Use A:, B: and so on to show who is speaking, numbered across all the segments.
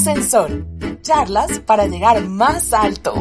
A: Ascensor. Charlas para llegar más alto.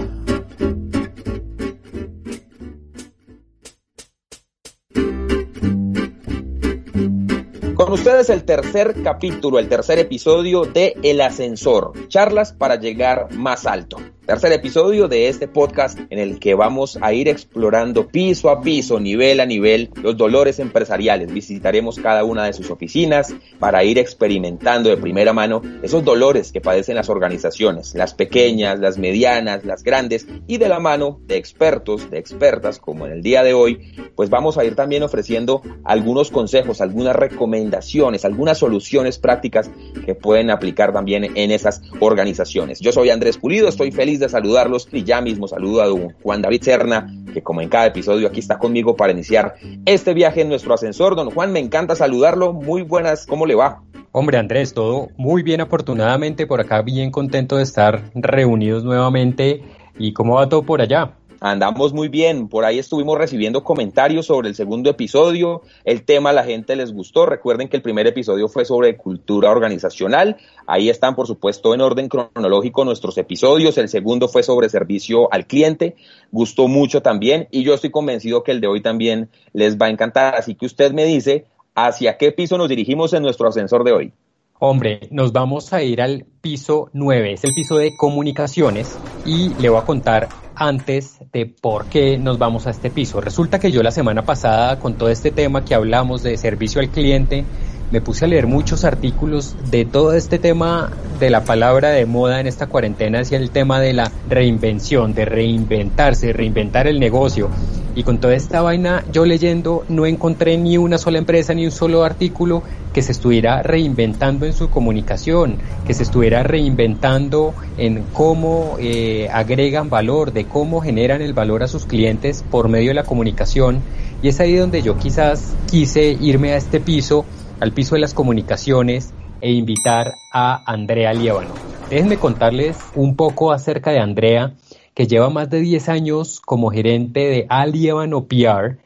B: Con ustedes el tercer capítulo, el tercer episodio de El Ascensor, charlas para llegar más alto. Tercer episodio de este podcast en el que vamos a ir explorando piso a piso, nivel a nivel, los dolores empresariales. Visitaremos cada una de sus oficinas para ir experimentando de primera mano esos dolores que padecen las organizaciones, las pequeñas, las medianas, las grandes y de la mano de expertos, de expertas como en el día de hoy, pues vamos a ir también ofreciendo algunos consejos, algunas recomendaciones, algunas soluciones prácticas que pueden aplicar también en esas organizaciones. Yo soy Andrés Pulido, estoy feliz de saludarlos y ya mismo saludo a don Juan David Serna, que como en cada episodio aquí está conmigo para iniciar este viaje en nuestro ascensor. Don Juan, me encanta saludarlo. Muy buenas, ¿cómo le va?
C: Hombre Andrés, todo muy bien afortunadamente por acá, bien contento de estar reunidos nuevamente. ¿Y cómo va todo por allá?
B: Andamos muy bien, por ahí estuvimos recibiendo comentarios sobre el segundo episodio, el tema a la gente les gustó, recuerden que el primer episodio fue sobre cultura organizacional, ahí están por supuesto en orden cronológico nuestros episodios, el segundo fue sobre servicio al cliente, gustó mucho también. Y yo estoy convencido que el de hoy también les va a encantar, así que usted me dice hacia qué piso nos dirigimos en nuestro ascensor de hoy.
C: Hombre, nos vamos a ir al piso 9, es el piso de comunicaciones y le voy a contar antes de por qué nos vamos a este piso. Resulta que yo la semana pasada con todo este tema que hablamos de servicio al cliente, me puse a leer muchos artículos de todo este tema de la palabra de moda en esta cuarentena hacia el tema de la reinvención, de reinventarse, reinventar el negocio. Y con toda esta vaina, yo leyendo, no encontré ni una sola empresa ni un solo artículo que se estuviera reinventando en su comunicación, que se estuviera reinventando en cómo eh, agregan valor, de cómo generan el valor a sus clientes por medio de la comunicación. Y es ahí donde yo quizás quise irme a este piso al piso de las comunicaciones e invitar a Andrea Liévano. Déjenme contarles un poco acerca de Andrea, que lleva más de 10 años como gerente de Alievano PR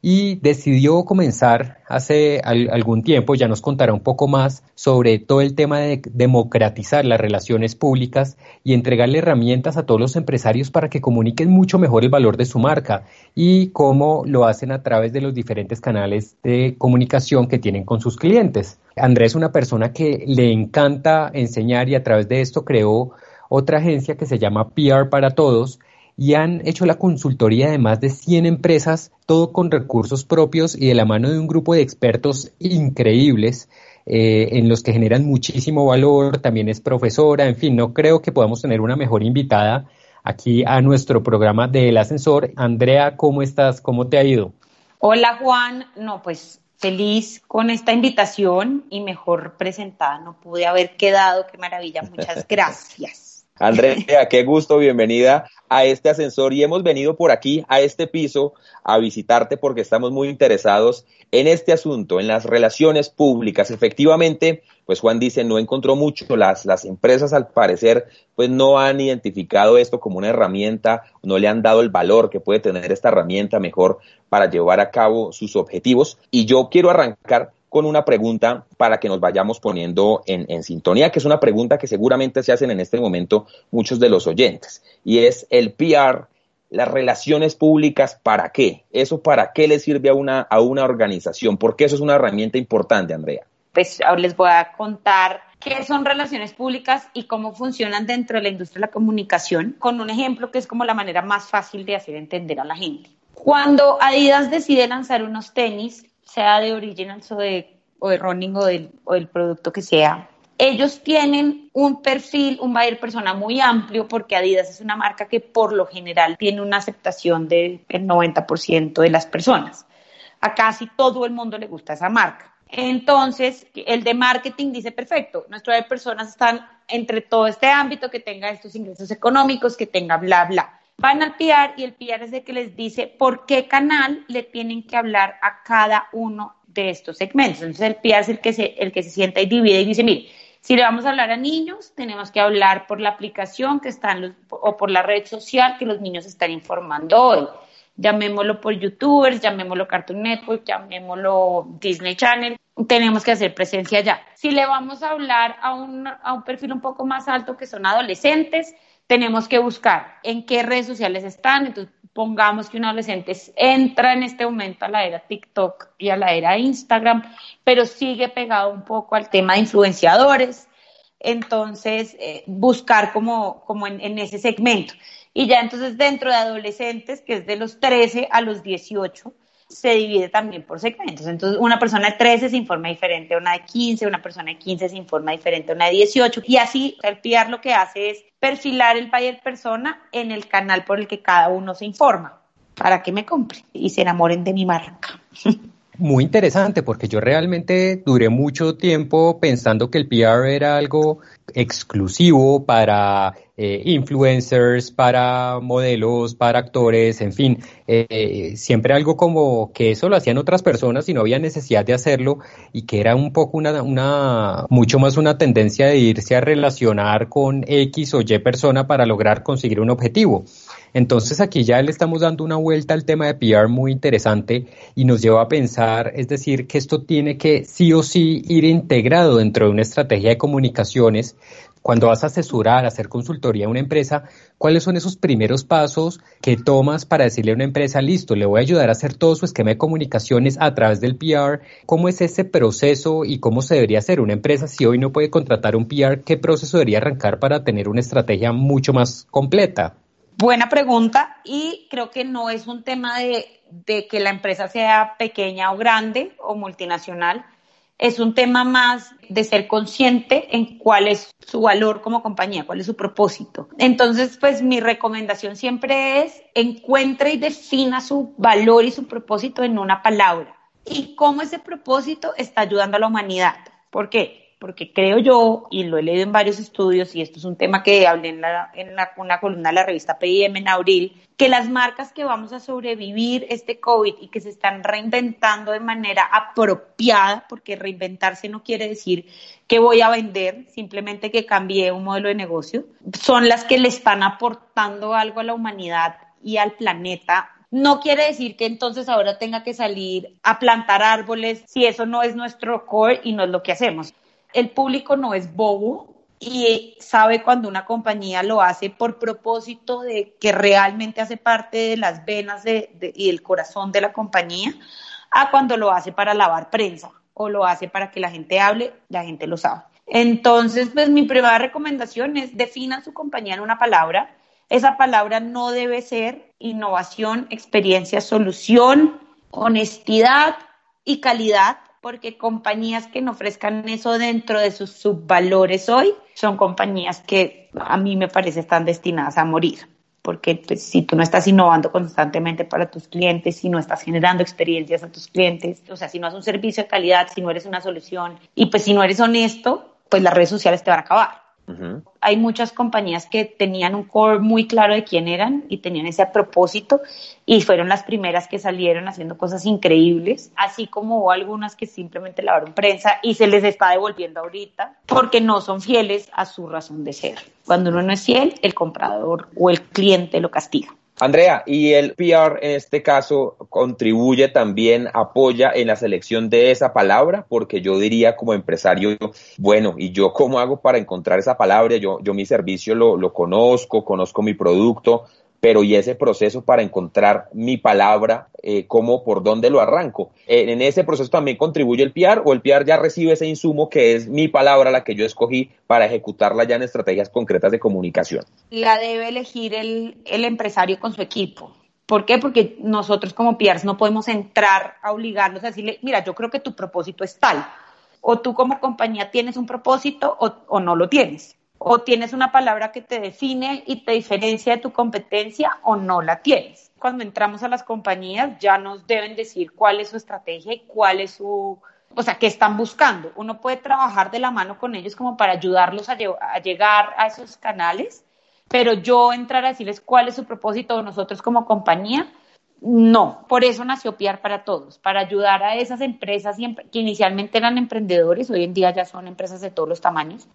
C: y decidió comenzar hace algún tiempo, ya nos contará un poco más sobre todo el tema de democratizar las relaciones públicas y entregarle herramientas a todos los empresarios para que comuniquen mucho mejor el valor de su marca y cómo lo hacen a través de los diferentes canales de comunicación que tienen con sus clientes. Andrés es una persona que le encanta enseñar y a través de esto creó otra agencia que se llama PR para Todos, y han hecho la consultoría de más de 100 empresas, todo con recursos propios y de la mano de un grupo de expertos increíbles eh, en los que generan muchísimo valor, también es profesora, en fin, no creo que podamos tener una mejor invitada aquí a nuestro programa del ascensor. Andrea, ¿cómo estás? ¿Cómo te ha ido?
D: Hola Juan, no, pues feliz con esta invitación y mejor presentada no pude haber quedado, qué maravilla, muchas gracias.
B: Andrea, qué gusto, bienvenida a este ascensor y hemos venido por aquí, a este piso, a visitarte porque estamos muy interesados en este asunto, en las relaciones públicas. Efectivamente, pues Juan dice, no encontró mucho, las, las empresas al parecer pues no han identificado esto como una herramienta, no le han dado el valor que puede tener esta herramienta mejor para llevar a cabo sus objetivos. Y yo quiero arrancar con una pregunta para que nos vayamos poniendo en, sintonía, que es una pregunta que seguramente se hacen en este momento muchos de los oyentes, y es el PR, las relaciones públicas, ¿para qué? ¿Eso para qué le sirve a una, a una organización? Porque eso es una herramienta importante, Andrea.
D: Pues ahora les voy a contar qué son relaciones públicas y cómo funcionan dentro de la industria de la comunicación, con un ejemplo que es como la manera más fácil de hacer entender a la gente. Cuando Adidas decide lanzar unos tenis, sea de Originals o de, o de Running o del, o del producto que sea, ellos tienen un perfil, un buyer persona muy amplio porque Adidas es una marca que por lo general tiene una aceptación del 90% de las personas. A casi todo el mundo le gusta esa marca. Entonces, el de marketing dice, perfecto, nuestras personas están entre todo este ámbito, que tenga estos ingresos económicos, que tenga bla, bla. Van al PR y el PR es el que les dice por qué canal le tienen que hablar a cada uno de estos segmentos. Entonces, el PR es el que se, el que se sienta y divide y dice, mire, si le vamos a hablar a niños, tenemos que hablar por la aplicación que están o por la red social que los niños están informando hoy llamémoslo por youtubers, llamémoslo Cartoon Network, llamémoslo Disney Channel, tenemos que hacer presencia ya. Si le vamos a hablar a un, a un perfil un poco más alto que son adolescentes, tenemos que buscar en qué redes sociales están, entonces pongamos que un adolescente entra en este momento a la era TikTok y a la era Instagram, pero sigue pegado un poco al tema de influenciadores, entonces eh, buscar como, como en, en ese segmento. Y ya entonces dentro de adolescentes, que es de los 13 a los 18, se divide también por segmentos. Entonces, una persona de 13 se informa diferente a una de 15, una persona de 15 se informa diferente a una de 18. Y así, el PR lo que hace es perfilar el buyer persona en el canal por el que cada uno se informa, para que me compre y se enamoren de mi marca.
C: Muy interesante porque yo realmente duré mucho tiempo pensando que el PR era algo exclusivo para eh, influencers, para modelos, para actores, en fin, eh, siempre algo como que eso lo hacían otras personas y no había necesidad de hacerlo y que era un poco una, una, mucho más una tendencia de irse a relacionar con X o Y persona para lograr conseguir un objetivo. Entonces aquí ya le estamos dando una vuelta al tema de PR muy interesante y nos lleva a pensar, es decir, que esto tiene que sí o sí ir integrado dentro de una estrategia de comunicaciones cuando vas a asesorar, a hacer consultoría a una empresa, ¿cuáles son esos primeros pasos que tomas para decirle a una empresa, listo, le voy a ayudar a hacer todo su esquema de comunicaciones a través del PR? ¿Cómo es ese proceso y cómo se debería hacer una empresa si hoy no puede contratar un PR? ¿Qué proceso debería arrancar para tener una estrategia mucho más completa?
D: Buena pregunta y creo que no es un tema de, que la empresa sea pequeña o grande o multinacional, es un tema más de ser consciente en cuál es su valor como compañía, cuál es su propósito. Entonces, pues mi recomendación siempre es encuentre y defina su valor y su propósito en una palabra y cómo ese propósito está ayudando a la humanidad. ¿Por qué? Porque creo yo, y lo he leído en varios estudios, y esto es un tema que hablé en, la, en una columna de la revista PIM en abril, que las marcas que vamos a sobrevivir este COVID y que se están reinventando de manera apropiada, porque reinventarse no quiere decir que voy a vender, simplemente que cambie un modelo de negocio, son las que le están aportando algo a la humanidad y al planeta. No quiere decir que entonces ahora tenga que salir a plantar árboles si eso no es nuestro core y no es lo que hacemos el público no es bobo y sabe cuando una compañía lo hace por propósito de que realmente hace parte de las venas y el corazón de la compañía, a cuando lo hace para lavar prensa o lo hace para que la gente hable, la gente lo sabe. Entonces, pues mi primera recomendación es definan su compañía en una palabra. Esa palabra no debe ser innovación, experiencia, solución, honestidad y calidad porque compañías que no ofrezcan eso dentro de sus subvalores hoy son compañías que a mí me parece están destinadas a morir. Porque pues, si tú no estás innovando constantemente para tus clientes, si no estás generando experiencias a tus clientes, o sea, si no haces un servicio de calidad, si no eres una solución y pues si no eres honesto, pues las redes sociales te van a acabar. Hay muchas compañías que tenían un core muy claro de quién eran y tenían ese propósito y fueron las primeras que salieron haciendo cosas increíbles, así como algunas que simplemente lavaron prensa y se les está devolviendo ahorita porque no son fieles a su razón de ser. Cuando uno no es fiel, el comprador o el cliente lo castiga.
B: Andrea, y el PR en este caso contribuye también, apoya en la selección de esa palabra, porque yo diría como empresario, bueno, ¿y yo cómo hago para encontrar esa palabra? Yo, yo mi servicio lo, lo conozco, conozco mi producto, pero y ese proceso para encontrar mi palabra, eh, cómo, por dónde lo arranco. Eh, en ese proceso también contribuye el PR o el PR ya recibe ese insumo que es mi palabra, la que yo escogí para ejecutarla ya en estrategias concretas de comunicación.
D: La debe elegir el, el empresario con su equipo. ¿Por qué? Porque nosotros como PRs no podemos entrar a obligarnos a decirle, mira, yo creo que tu propósito es tal. O tú como compañía tienes un propósito o no lo tienes o tienes una palabra que te define y te diferencia de tu competencia o no la tienes. Cuando entramos a las compañías ya nos deben decir cuál es su estrategia y cuál es su o sea, qué están buscando. Uno puede trabajar de la mano con ellos como para ayudarlos a, llegar a esos canales, pero yo entrar a decirles cuál es su propósito nosotros como compañía, no, por eso nació PIAR para todos, para ayudar a esas empresas que inicialmente eran emprendedores, hoy en día ya son empresas de todos los tamaños,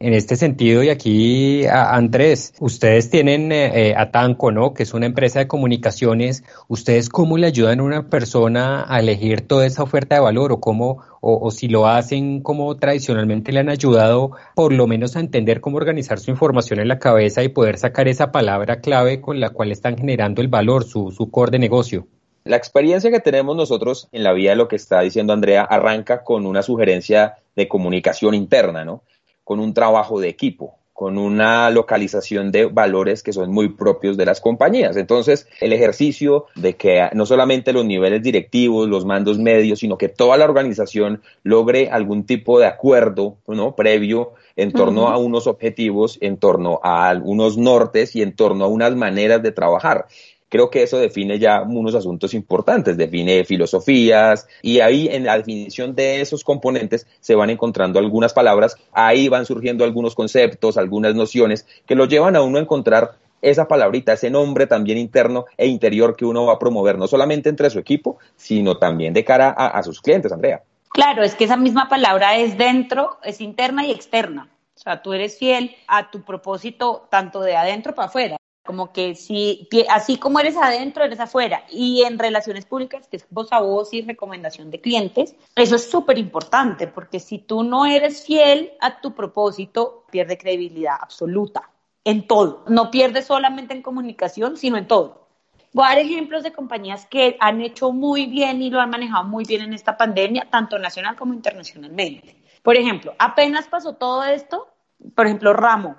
C: en este sentido, y aquí, Andrés, ustedes tienen eh, eh, a Tanco, ¿no? Que es una empresa de comunicaciones. ¿Ustedes cómo le ayudan a una persona a elegir toda esa oferta de valor o cómo, o, si lo hacen como tradicionalmente le han ayudado, por lo menos a entender cómo organizar su información en la cabeza y poder sacar esa palabra clave con la cual están generando el valor, su, su core de negocio?
B: La experiencia que tenemos nosotros en la vida de lo que está diciendo Andrea arranca con una sugerencia de comunicación interna, ¿no? Con un trabajo de equipo, con una localización de valores que son muy propios de las compañías. Entonces, el ejercicio de que no solamente los niveles directivos, los mandos medios, sino que toda la organización logre algún tipo de acuerdo ¿no? previo en torno a unos objetivos, en torno a unos nortes y en torno a unas maneras de trabajar creo que eso define ya unos asuntos importantes, define filosofías y ahí en la definición de esos componentes se van encontrando algunas palabras, ahí van surgiendo algunos conceptos, algunas nociones que lo llevan a uno a encontrar esa palabrita, ese nombre también interno e interior que uno va a promover, no solamente entre su equipo, sino también de cara a, sus clientes, Andrea.
D: Claro, es que esa misma palabra es dentro, es interna y externa. O sea, tú eres fiel a tu propósito tanto de adentro para afuera como que si, así como eres adentro, eres afuera. Y en relaciones públicas, que es voz a voz y recomendación de clientes, eso es súper importante, porque si tú no eres fiel a tu propósito, pierde credibilidad absoluta en todo. No pierde solamente en comunicación, sino en todo. Voy a dar ejemplos de compañías que han hecho muy bien y lo han manejado muy bien en esta pandemia, tanto nacional como internacionalmente. Por ejemplo, apenas pasó todo esto, por ejemplo, Ramo,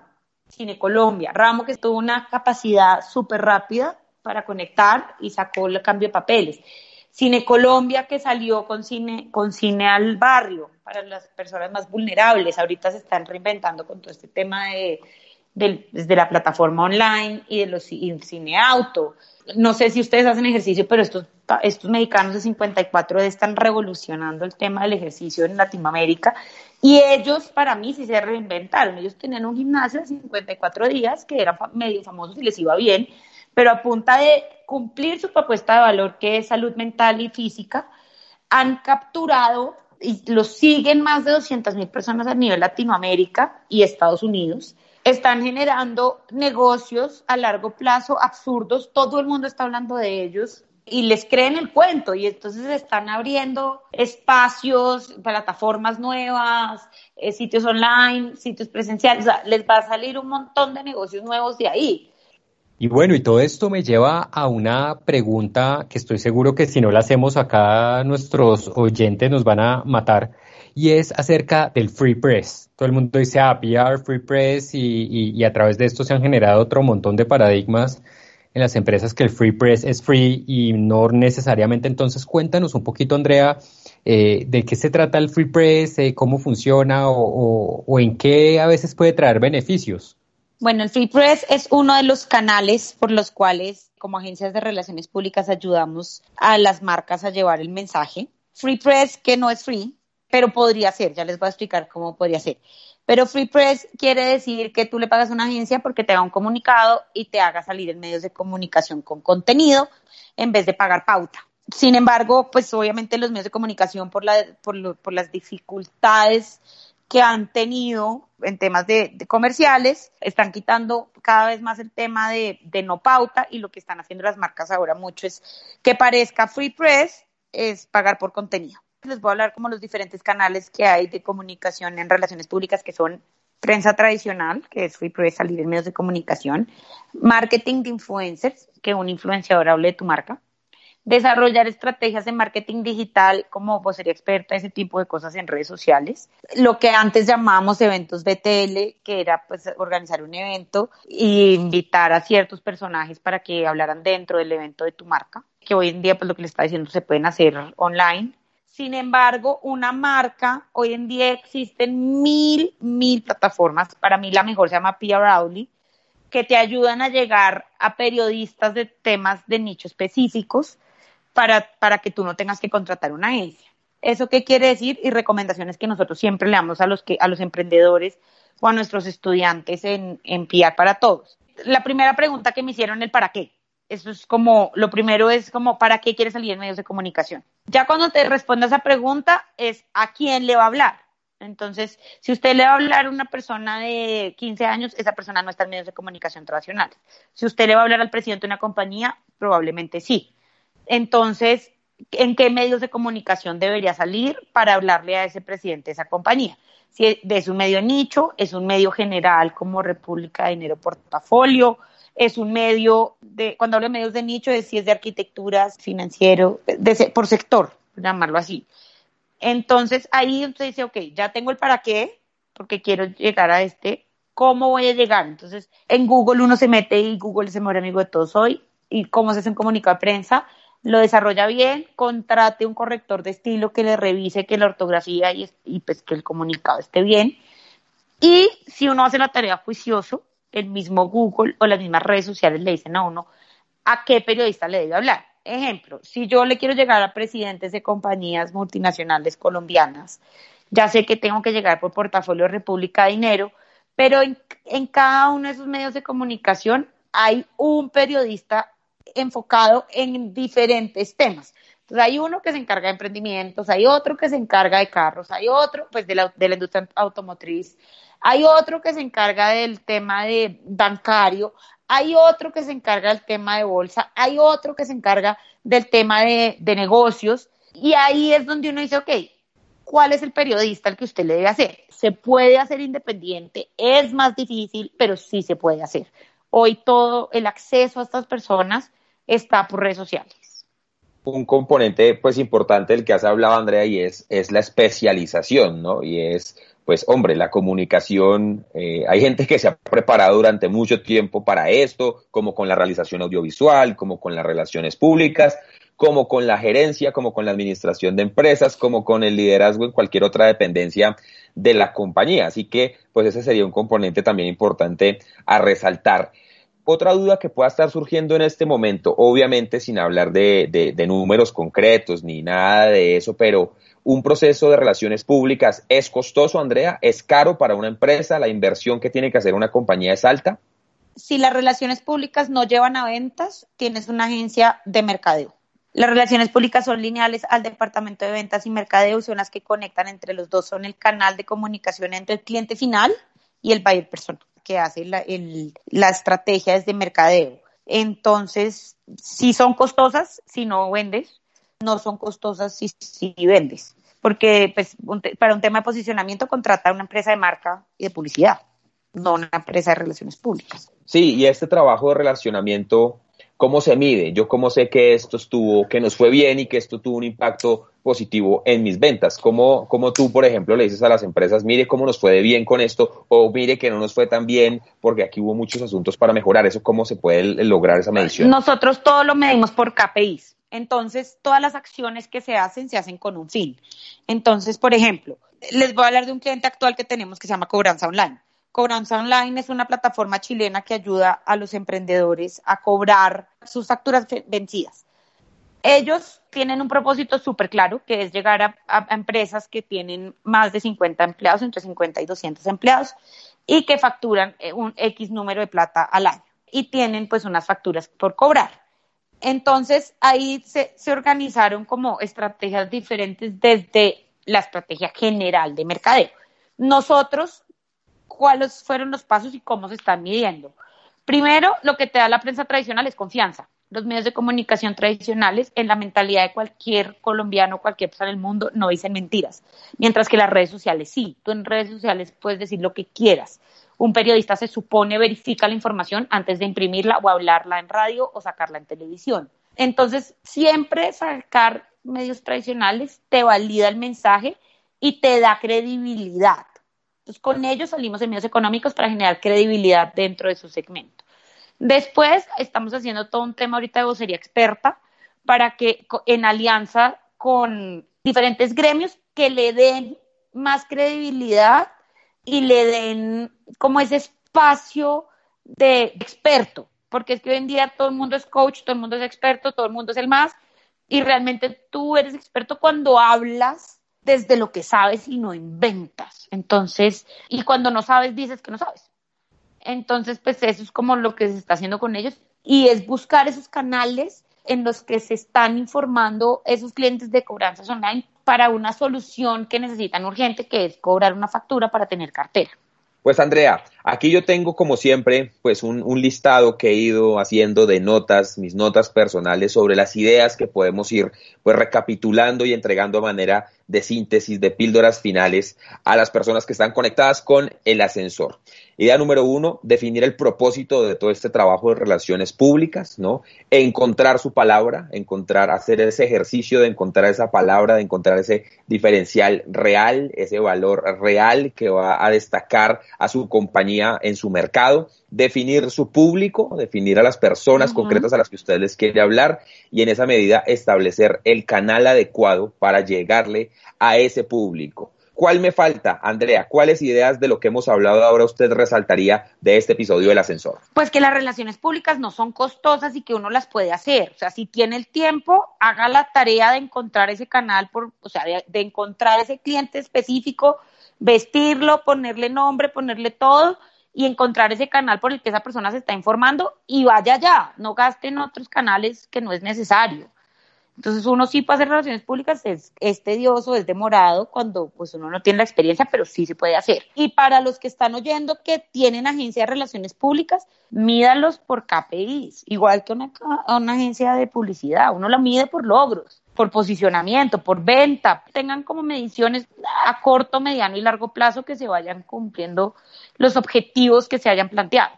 D: Cine Colombia. Ramo que tuvo una capacidad súper rápida para conectar y sacó el cambio de papeles. Cine Colombia que salió con cine, con cine al barrio para las personas más vulnerables. Ahorita se están reinventando con todo este tema de, desde la plataforma online y de los cine auto. No sé si ustedes hacen ejercicio, pero estos, estos mexicanos de 54 están revolucionando el tema del ejercicio en Latinoamérica y ellos, para mí, sí se reinventaron. Ellos tenían un gimnasio de 54 días que era medio famoso y les iba bien, pero a punta de cumplir su propuesta de valor, que es salud mental y física, han capturado y los siguen más de 200 mil personas a nivel Latinoamérica y Estados Unidos. Están generando negocios a largo plazo absurdos. Todo el mundo está hablando de ellos y les creen el cuento y entonces están abriendo espacios, plataformas nuevas, eh, sitios online, sitios presenciales, o sea, les va a salir un montón de negocios nuevos de ahí.
C: Y bueno, y todo esto me lleva a una pregunta que estoy seguro que si no la hacemos acá nuestros oyentes nos van a matar y es acerca del free press. Todo el mundo dice, ah, PR, free press y, y a través de esto se han generado otro montón de paradigmas en las empresas que el free press es free y no necesariamente. Entonces, cuéntanos un poquito, Andrea, eh, de qué se trata el free press, eh, cómo funciona o, o, en qué a veces puede traer beneficios.
D: Bueno, el free press es uno de los canales por los cuales, como agencias de relaciones públicas, ayudamos a las marcas a llevar el mensaje. Free press, que no es free, pero podría ser, ya les voy a explicar cómo podría ser. Pero Free Press quiere decir que tú le pagas a una agencia porque te haga un comunicado y te haga salir en medios de comunicación con contenido en vez de pagar pauta. Sin embargo, pues obviamente los medios de comunicación por, la, por, por las dificultades que han tenido en temas de, comerciales, están quitando cada vez más el tema de, de, no pauta y lo que están haciendo las marcas ahora mucho es que parezca free press es pagar por contenido les voy a hablar como los diferentes canales que hay de comunicación en relaciones públicas que son prensa tradicional, que es Free Press, salir en medios de comunicación, marketing de influencers, que un influenciador hable de tu marca, desarrollar estrategias de marketing digital como vos sería experta, ese tipo de cosas en redes sociales, lo que antes llamábamos eventos BTL, que era pues organizar un evento e invitar a ciertos personajes para que hablaran dentro del evento de tu marca, que hoy en día pues lo que le está diciendo se pueden hacer online sin embargo, una marca, hoy en día existen mil, mil plataformas. Para mí la mejor se llama PR Audi, que te ayudan a llegar a periodistas de temas de nicho específicos para, para que tú no tengas que contratar una agencia. ¿Eso qué quiere decir? Y recomendaciones que nosotros siempre le damos a los, que, a los emprendedores o a nuestros estudiantes en, en PR para todos. La primera pregunta que me hicieron, el para qué. Eso es como, lo primero es como, ¿para qué quieres salir en medios de comunicación? Ya cuando te responda esa pregunta es, ¿a quién le va a hablar? Entonces, si usted le va a hablar a una persona de 15 años, esa persona no está en medios de comunicación tradicionales. Si usted le va a hablar al presidente de una compañía, probablemente sí. Entonces, ¿en qué medios de comunicación debería salir para hablarle a ese presidente de esa compañía? Si es un medio nicho, es un medio general como República Dinero Portafolio, es un medio de, cuando hablo de medios de nicho, es si es de arquitectura, financiero, por sector, llamarlo así. Entonces ahí usted dice, ok, ya tengo el para qué, porque quiero llegar a este, ¿cómo voy a llegar? Entonces en Google uno se mete y Google es el mejor amigo de todos hoy, y cómo se hace un comunicado de prensa, lo desarrolla bien, contrate un corrector de estilo que le revise que la ortografía y, y pues que el comunicado esté bien. Y si uno hace la tarea juicioso, el mismo Google o las mismas redes sociales le dicen a uno a qué periodista le debe hablar. Ejemplo, si yo le quiero llegar a presidentes de compañías multinacionales colombianas, ya sé que tengo que llegar por portafolio República Dinero, pero en, en cada uno de esos medios de comunicación hay un periodista enfocado en diferentes temas. Entonces hay uno que se encarga de emprendimientos, hay otro que se encarga de carros, hay otro pues de la, de la industria automotriz, hay otro que se encarga del tema de bancario, hay otro que se encarga del tema de bolsa, hay otro que se encarga del tema de, negocios, y ahí es donde uno dice, ok, ¿cuál es el periodista al que usted le debe hacer? Se puede hacer independiente, es más difícil, pero sí se puede hacer. Hoy todo el acceso a estas personas está por redes sociales.
B: Un componente pues importante del que has hablado, Andrea, y es, es la especialización, ¿no? Y es pues hombre, la comunicación, eh, hay gente que se ha preparado durante mucho tiempo para esto, como con la realización audiovisual, como con las relaciones públicas, como con la gerencia, como con la administración de empresas, como con el liderazgo en cualquier otra dependencia de la compañía. Así que, pues ese sería un componente también importante a resaltar. Otra duda que pueda estar surgiendo en este momento, obviamente sin hablar de, de números concretos ni nada de eso, pero un proceso de relaciones públicas es costoso, Andrea, es caro para una empresa, la inversión que tiene que hacer una compañía es alta.
D: Si las relaciones públicas no llevan a ventas, tienes una agencia de mercadeo. Las relaciones públicas son lineales al departamento de ventas y mercadeo, son las que conectan entre los dos, son el canal de comunicación entre el cliente final y el buyer persona, que hace la, la estrategia desde mercadeo. Entonces, si son costosas, si no vendes, no son costosas si, si vendes. Porque pues, para un tema de posicionamiento contrata una empresa de marca y de publicidad, no una empresa de relaciones públicas.
B: Sí, y este trabajo de relacionamiento, ¿cómo se mide? Yo cómo sé que esto estuvo, que nos fue bien y que esto tuvo un impacto positivo en mis ventas. ¿Cómo, cómo tú, por ejemplo, le dices a las empresas, mire cómo nos fue de bien con esto o mire que no nos fue tan bien porque aquí hubo muchos asuntos para mejorar? ¿Eso cómo se puede lograr esa medición?
D: Nosotros todo lo medimos por KPIs. Entonces, todas las acciones que se hacen se hacen con un fin. Entonces, por ejemplo, les voy a hablar de un cliente actual que tenemos que se llama Cobranza Online. Cobranza Online es una plataforma chilena que ayuda a los emprendedores a cobrar sus facturas vencidas. Ellos tienen un propósito súper claro, que es llegar a, empresas que tienen más de 50 empleados, entre 50 y 200 empleados, y que facturan eh, un X número de plata al año. Y tienen pues unas facturas por cobrar. Entonces ahí se, organizaron como estrategias diferentes desde la estrategia general de mercadeo. Nosotros, ¿cuáles fueron los pasos y cómo se están midiendo? Primero, lo que te da la prensa tradicional es confianza. Los medios de comunicación tradicionales, en la mentalidad de cualquier colombiano, cualquier persona del mundo, no dicen mentiras. Mientras que las redes sociales sí. Tú en redes sociales puedes decir lo que quieras un periodista se supone verifica la información antes de imprimirla o hablarla en radio o sacarla en televisión. Entonces, siempre sacar medios tradicionales te valida el mensaje y te da credibilidad. Entonces, con ellos salimos en medios económicos para generar credibilidad dentro de su segmento. Después, estamos haciendo todo un tema ahorita de vocería experta para que en alianza con diferentes gremios que le den más credibilidad y le den como ese espacio de experto, porque es que hoy en día todo el mundo es coach, todo el mundo es experto, todo el mundo es el más, Y realmente tú eres experto cuando hablas desde lo que sabes y no inventas. Entonces, y cuando no sabes, dices que no sabes. Entonces, pues eso es como lo que se está haciendo con ellos y es buscar esos canales en los que se están informando esos clientes de cobranzas online para una solución que necesitan urgente, que es cobrar una factura para tener cartera.
B: Pues Andrea, aquí yo tengo como siempre pues un, un, listado que he ido haciendo de notas, mis notas personales sobre las ideas que podemos ir pues recapitulando y entregando a manera de síntesis, de píldoras finales a las personas que están conectadas con el ascensor. Idea número uno, definir el propósito de todo este trabajo de relaciones públicas, ¿no? Encontrar su palabra, encontrar, hacer ese ejercicio de encontrar esa palabra, de encontrar ese diferencial real, ese valor real que va a destacar a su compañía en su mercado, definir su público, definir a las personas concretas a las que usted les quiere hablar y en esa medida establecer el canal adecuado para llegarle a ese público. ¿Cuál me falta, Andrea? ¿Cuáles ideas de lo que hemos hablado ahora usted resaltaría de este episodio del ascensor?
D: Pues que las relaciones públicas no son costosas y que uno las puede hacer. O sea, si tiene el tiempo, haga la tarea de encontrar ese canal, por, o sea, de, de encontrar ese cliente específico, vestirlo, ponerle nombre, ponerle todo y encontrar ese canal por el que esa persona se está informando y vaya allá, no gaste en otros canales que no es necesario. Entonces uno sí para hacer relaciones públicas es, es, tedioso, es demorado cuando pues uno no tiene la experiencia, pero sí se puede hacer. Y para los que están oyendo que tienen agencia de relaciones públicas, mídalos por KPIs, igual que una, una agencia de publicidad, uno la mide por logros por posicionamiento, por venta, tengan como mediciones a corto, mediano y largo plazo que se vayan cumpliendo los objetivos que se hayan planteado.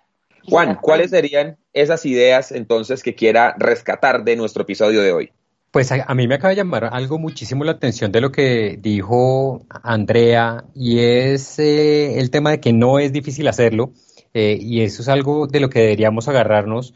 B: Juan, ¿cuáles serían esas ideas entonces que quiera rescatar de nuestro episodio de hoy?
C: Pues a, a, mí me acaba de llamar algo muchísimo la atención de lo que dijo Andrea y es eh, el tema de que no es difícil hacerlo eh, y eso es algo de lo que deberíamos agarrarnos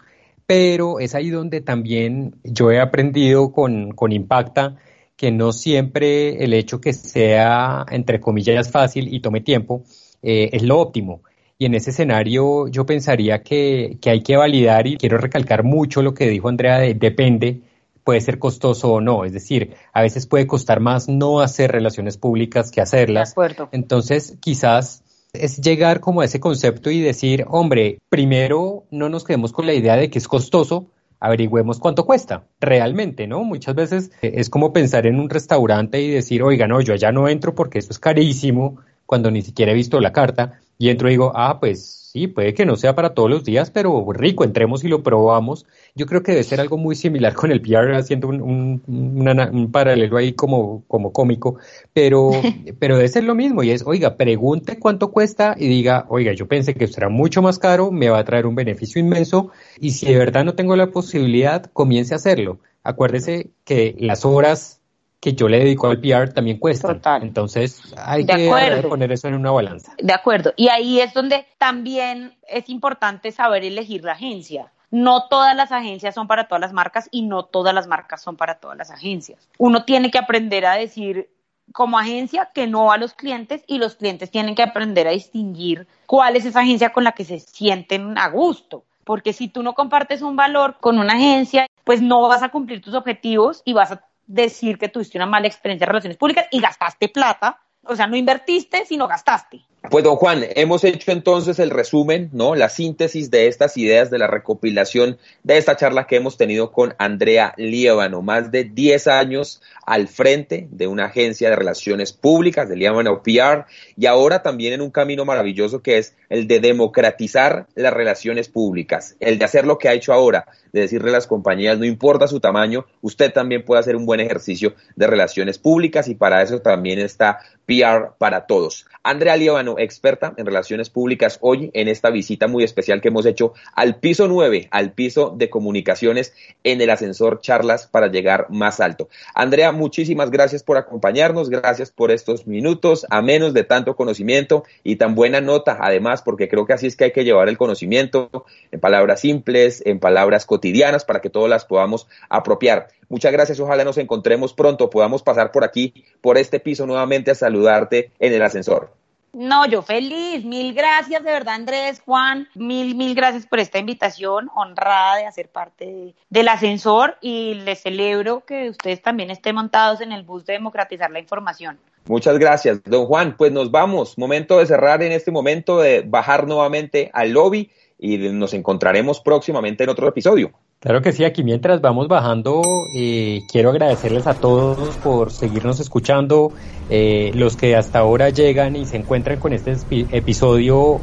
C: pero es ahí donde también yo he aprendido con, con Impacta que no siempre el hecho que sea, entre comillas, fácil y tome tiempo, eh, es lo óptimo. Y en ese escenario yo pensaría que, que, hay que validar y quiero recalcar mucho lo que dijo Andrea de depende, puede ser costoso o no. Es decir, a veces puede costar más no hacer relaciones públicas que hacerlas.
D: De acuerdo.
C: Entonces, quizás es llegar como a ese concepto y decir, hombre, primero no nos quedemos con la idea de que es costoso, averigüemos cuánto cuesta realmente, ¿no? Muchas veces es como pensar en un restaurante y decir, oiga, no, yo allá no entro porque esto es carísimo, cuando ni siquiera he visto la carta, y entro y digo, ah, pues sí, puede que no sea para todos los días, pero rico, entremos y lo probamos. Yo creo que debe ser algo muy similar con el PR, haciendo un, un, una, un paralelo ahí como, como cómico, pero, pero debe ser lo mismo y es, oiga, pregunte cuánto cuesta y diga, oiga, yo pensé que será mucho más caro, me va a traer un beneficio inmenso y si de verdad no tengo la posibilidad, comience a hacerlo. Acuérdese que las horas que yo le dedico al PR también cuesta.
D: Total.
C: Entonces hay de que poner eso en una balanza.
D: De acuerdo. Y ahí es donde también es importante saber elegir la agencia. No todas las agencias son para todas las marcas y no todas las marcas son para todas las agencias. Uno tiene que aprender a decir como agencia que no a los clientes y los clientes tienen que aprender a distinguir cuál es esa agencia con la que se sienten a gusto. Porque si tú no compartes un valor con una agencia, pues no vas a cumplir tus objetivos y vas a decir que tuviste una mala experiencia de relaciones públicas y gastaste plata. O sea, no invertiste, sino gastaste.
B: Pues don Juan, hemos hecho entonces el resumen, ¿no? La síntesis de estas ideas, de la recopilación de esta charla que hemos tenido con Andrea Líbano, más de 10 años al frente de una agencia de relaciones públicas, de Líbano PR, y ahora también en un camino maravilloso que es el de democratizar las relaciones públicas, el de hacer lo que ha hecho ahora, de decirle a las compañías, no importa su tamaño, usted también puede hacer un buen ejercicio de relaciones públicas y para eso también está PR para todos. Andrea Líbano, experta en relaciones públicas, hoy en esta visita muy especial que hemos hecho al piso 9, al piso de comunicaciones en el ascensor charlas para llegar más alto. Andrea, muchísimas gracias por acompañarnos, gracias por estos minutos, a menos de tanto conocimiento y tan buena nota, además, porque creo que así es que hay que llevar el conocimiento en palabras simples, en palabras cotidianas, para que todas las podamos apropiar. Muchas gracias, ojalá nos encontremos pronto, podamos pasar por aquí, por este piso nuevamente a saludarte en el ascensor.
D: No, yo feliz. Mil gracias de verdad, Andrés, Juan. Mil, mil gracias por esta invitación. Honrada de hacer parte del ascensor y les celebro que ustedes también estén montados en el bus de democratizar la información.
B: Muchas gracias, don Juan. Pues nos vamos. Momento de cerrar en este momento, de bajar nuevamente al lobby y nos encontraremos próximamente en otro episodio.
C: Claro que sí, aquí mientras vamos bajando, eh, quiero agradecerles a todos por seguirnos escuchando, eh, los que hasta ahora llegan y se encuentran con este episodio,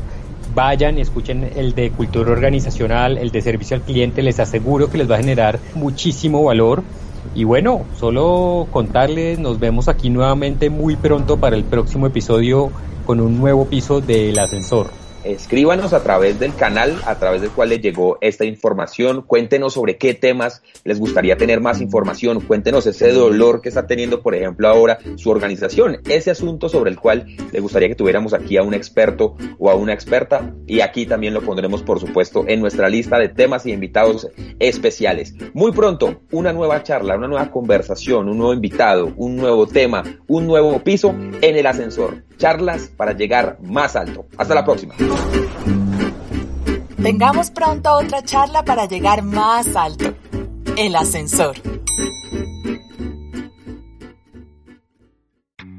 C: vayan y escuchen el de cultura organizacional, el de servicio al cliente, les aseguro que les va a generar muchísimo valor. Y bueno, solo contarles, nos vemos aquí nuevamente muy pronto para el próximo episodio con un nuevo piso del ascensor
B: escríbanos a través del canal a través del cual les llegó esta información, cuéntenos sobre qué temas les gustaría tener más información, cuéntenos ese dolor que está teniendo, por ejemplo, ahora su organización, ese asunto sobre el cual les gustaría que tuviéramos aquí a un experto o a una experta y aquí también lo pondremos, por supuesto, en nuestra lista de temas y invitados especiales. Muy pronto, una nueva charla, una nueva conversación, un nuevo invitado, un nuevo tema, un nuevo piso en el ascensor. Charlas para llegar más alto. Hasta la próxima.
A: Tengamos pronto otra charla para llegar más alto. El ascensor.